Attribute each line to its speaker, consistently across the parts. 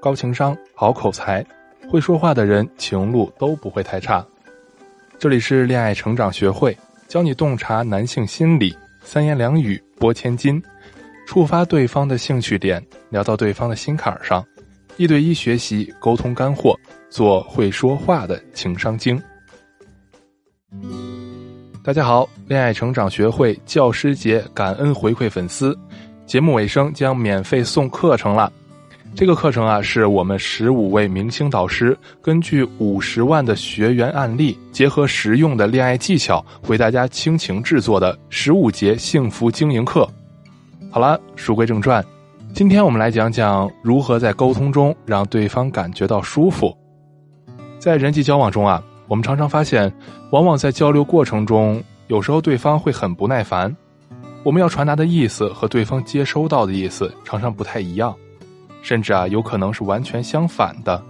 Speaker 1: 高情商、好口才，会说话的人情路都不会太差。这里是恋爱成长学会，教你洞察男性心理，三言两语拨千金，触发对方的兴趣点，聊到对方的心坎上，一对一学习沟通干货，做会说话的情商精。大家好，恋爱成长学会教师节感恩回馈粉丝，节目尾声将免费送课程了。这个课程啊，是我们十五位明星导师根据五十万的学员案例，结合实用的恋爱技巧，为大家倾情制作的十五节幸福经营课。好了，书归正传，今天我们来讲讲如何在沟通中让对方感觉到舒服。在人际交往中啊。我们常常发现，往往在交流过程中，有时候对方会很不耐烦，我们要传达的意思和对方接收到的意思常常不太一样，甚至啊有可能是完全相反的。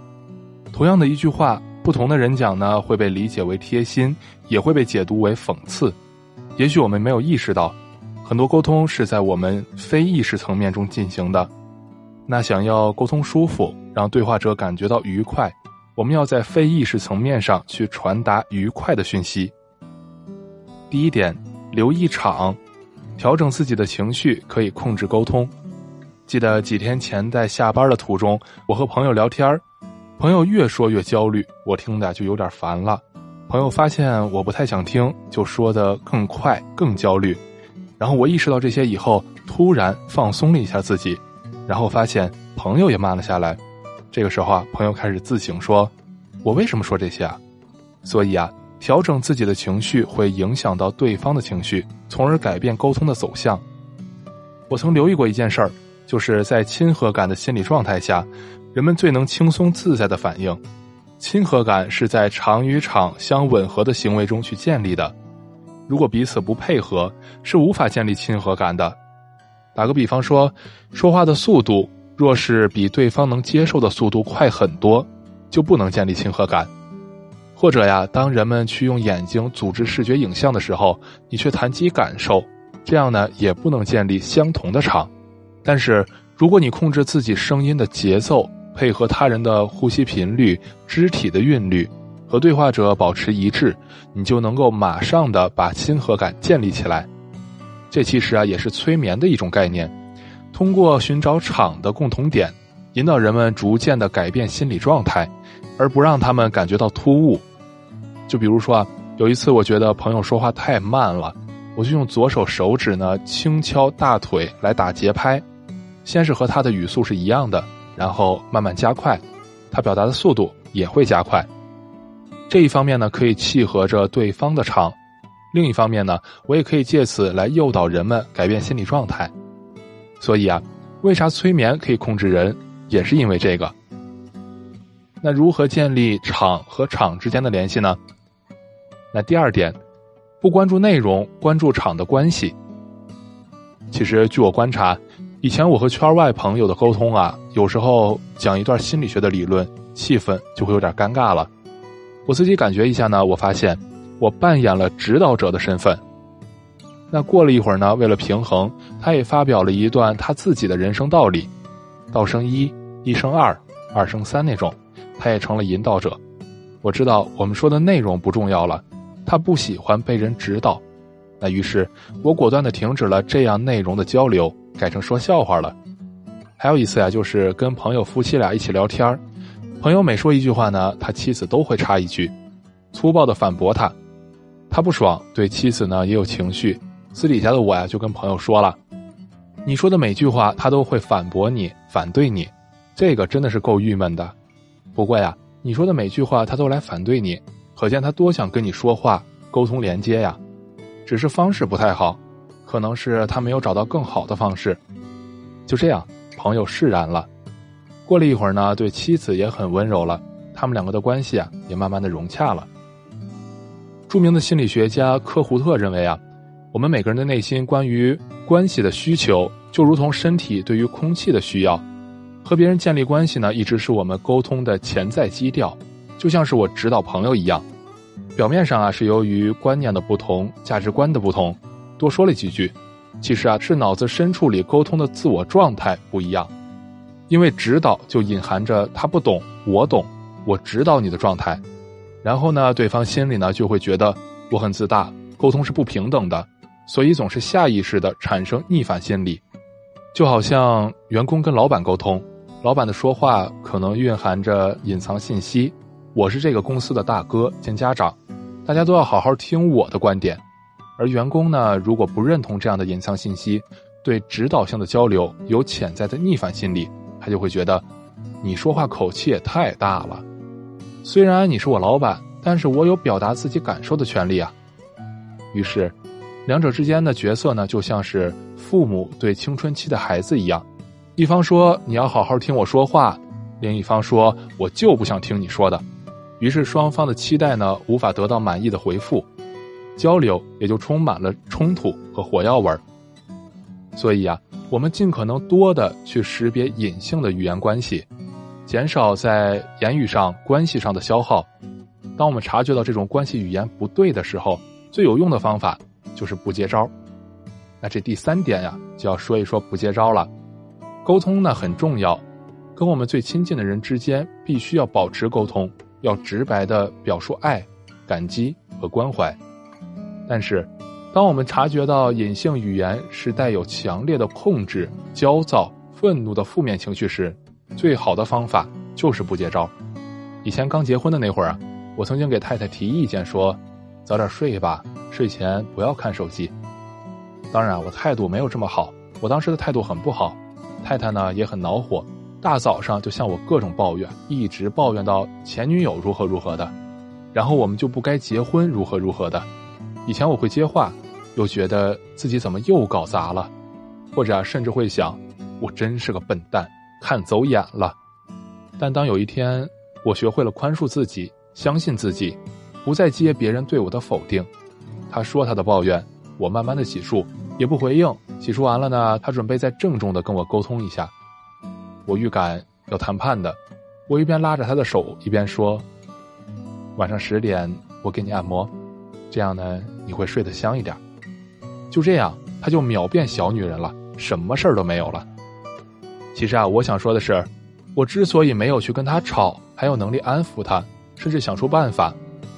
Speaker 1: 同样的一句话，不同的人讲呢，会被理解为贴心，也会被解读为讽刺。也许我们没有意识到，很多沟通是在我们非意识层面中进行的。那想要沟通舒服，让对话者感觉到愉快。我们要在非意识层面上去传达愉快的讯息。第一点，留意场，调整自己的情绪可以控制沟通。记得几天前在下班的途中，我和朋友聊天朋友越说越焦虑，我听的就有点烦了。朋友发现我不太想听，就说的更快更焦虑。然后我意识到这些以后，突然放松了一下自己，然后发现朋友也慢了下来。这个时候啊，朋友开始自省说：“我为什么说这些啊？”所以啊，调整自己的情绪会影响到对方的情绪，从而改变沟通的走向。我曾留意过一件事儿，就是在亲和感的心理状态下，人们最能轻松自在的反应。亲和感是在场与场相吻合的行为中去建立的，如果彼此不配合，是无法建立亲和感的。打个比方说，说话的速度。若是比对方能接受的速度快很多，就不能建立亲和感。或者呀，当人们去用眼睛组织视觉影像的时候，你却谈及感受，这样呢也不能建立相同的场。但是，如果你控制自己声音的节奏，配合他人的呼吸频率、肢体的韵律，和对话者保持一致，你就能够马上的把亲和感建立起来。这其实啊也是催眠的一种概念。通过寻找场的共同点，引导人们逐渐的改变心理状态，而不让他们感觉到突兀。就比如说啊，有一次我觉得朋友说话太慢了，我就用左手手指呢轻敲大腿来打节拍，先是和他的语速是一样的，然后慢慢加快，他表达的速度也会加快。这一方面呢可以契合着对方的场，另一方面呢我也可以借此来诱导人们改变心理状态。所以啊，为啥催眠可以控制人，也是因为这个。那如何建立场和场之间的联系呢？那第二点，不关注内容，关注场的关系。其实据我观察，以前我和圈外朋友的沟通啊，有时候讲一段心理学的理论，气氛就会有点尴尬了。我自己感觉一下呢，我发现我扮演了指导者的身份。那过了一会儿呢，为了平衡，他也发表了一段他自己的人生道理：道生一，一生二，二生三那种。他也成了引导者。我知道我们说的内容不重要了，他不喜欢被人指导。那于是我果断的停止了这样内容的交流，改成说笑话了。还有一次呀，就是跟朋友夫妻俩一起聊天朋友每说一句话呢，他妻子都会插一句，粗暴的反驳他。他不爽，对妻子呢也有情绪。私底下的我呀，就跟朋友说了，你说的每句话他都会反驳你、反对你，这个真的是够郁闷的。不过呀，你说的每句话他都来反对你，可见他多想跟你说话、沟通连接呀，只是方式不太好，可能是他没有找到更好的方式。就这样，朋友释然了。过了一会儿呢，对妻子也很温柔了，他们两个的关系啊，也慢慢的融洽了。著名的心理学家科胡特认为啊。我们每个人的内心关于关系的需求，就如同身体对于空气的需要。和别人建立关系呢，一直是我们沟通的潜在基调，就像是我指导朋友一样。表面上啊，是由于观念的不同、价值观的不同，多说了几句。其实啊，是脑子深处里沟通的自我状态不一样。因为指导就隐含着他不懂，我懂，我指导你的状态。然后呢，对方心里呢就会觉得我很自大，沟通是不平等的，所以总是下意识的产生逆反心理。就好像员工跟老板沟通，老板的说话可能蕴含着隐藏信息。我是这个公司的大哥兼家长，大家都要好好听我的观点。而员工呢，如果不认同这样的隐藏信息，对指导性的交流有潜在的逆反心理，他就会觉得你说话口气也太大了。虽然你是我老板，但是我有表达自己感受的权利啊。于是，两者之间的角色呢，就像是父母对青春期的孩子一样，一方说你要好好听我说话，另一方说我就不想听你说的。于是双方的期待呢，无法得到满意的回复，交流也就充满了冲突和火药味儿。所以啊，我们尽可能多的去识别隐性的语言关系，减少在言语上、关系上的消耗。当我们察觉到这种关系语言不对的时候，最有用的方法就是不接招。那这第三点呀，就要说一说不接招了。沟通呢很重要，跟我们最亲近的人之间必须要保持沟通。要直白的表述爱、感激和关怀，但是，当我们察觉到隐性语言是带有强烈的控制、焦躁、愤怒的负面情绪时，最好的方法就是不接招。以前刚结婚的那会儿啊，我曾经给太太提意见说：“早点睡吧，睡前不要看手机。”当然，我态度没有这么好，我当时的态度很不好，太太呢也很恼火。大早上就向我各种抱怨，一直抱怨到前女友如何如何的，然后我们就不该结婚如何如何的。以前我会接话，又觉得自己怎么又搞砸了，或者甚至会想，我真是个笨蛋，看走眼了。但当有一天我学会了宽恕自己，相信自己，不再接别人对我的否定，他说他的抱怨，我慢慢的洗漱，也不回应。洗漱完了呢，他准备再郑重的跟我沟通一下。我预感要谈判的，我一边拉着他的手，一边说：“晚上十点我给你按摩，这样呢你会睡得香一点。”就这样，他就秒变小女人了，什么事儿都没有了。其实啊，我想说的是，我之所以没有去跟他吵，还有能力安抚他，甚至想出办法，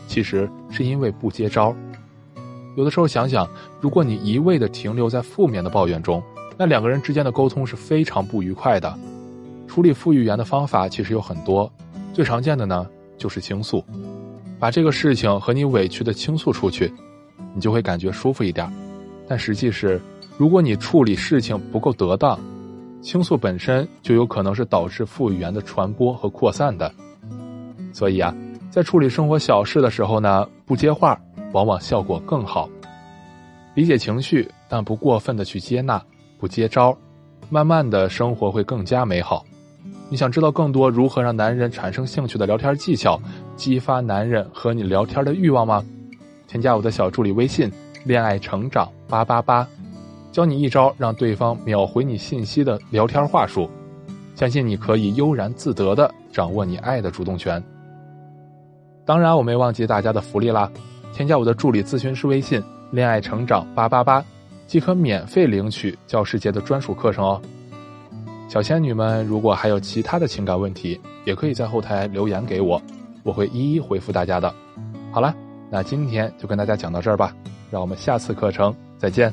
Speaker 1: 其实是因为不接招。有的时候想想，如果你一味的停留在负面的抱怨中，那两个人之间的沟通是非常不愉快的。处理负语言的方法其实有很多，最常见的呢就是倾诉，把这个事情和你委屈的倾诉出去，你就会感觉舒服一点。但实际是，如果你处理事情不够得当，倾诉本身就有可能是导致负语言的传播和扩散的。所以啊，在处理生活小事的时候呢，不接话往往效果更好。理解情绪，但不过分的去接纳，不接招，慢慢的生活会更加美好。你想知道更多如何让男人产生兴趣的聊天技巧，激发男人和你聊天的欲望吗？添加我的小助理微信“恋爱成长八八八”，教你一招让对方秒回你信息的聊天话术，相信你可以悠然自得的掌握你爱的主动权。当然，我没忘记大家的福利啦，添加我的助理咨询师微信“恋爱成长八八八”，即可免费领取教师节的专属课程哦。小仙女们，如果还有其他的情感问题，也可以在后台留言给我，我会一一回复大家的。好了，那今天就跟大家讲到这儿吧，让我们下次课程再见。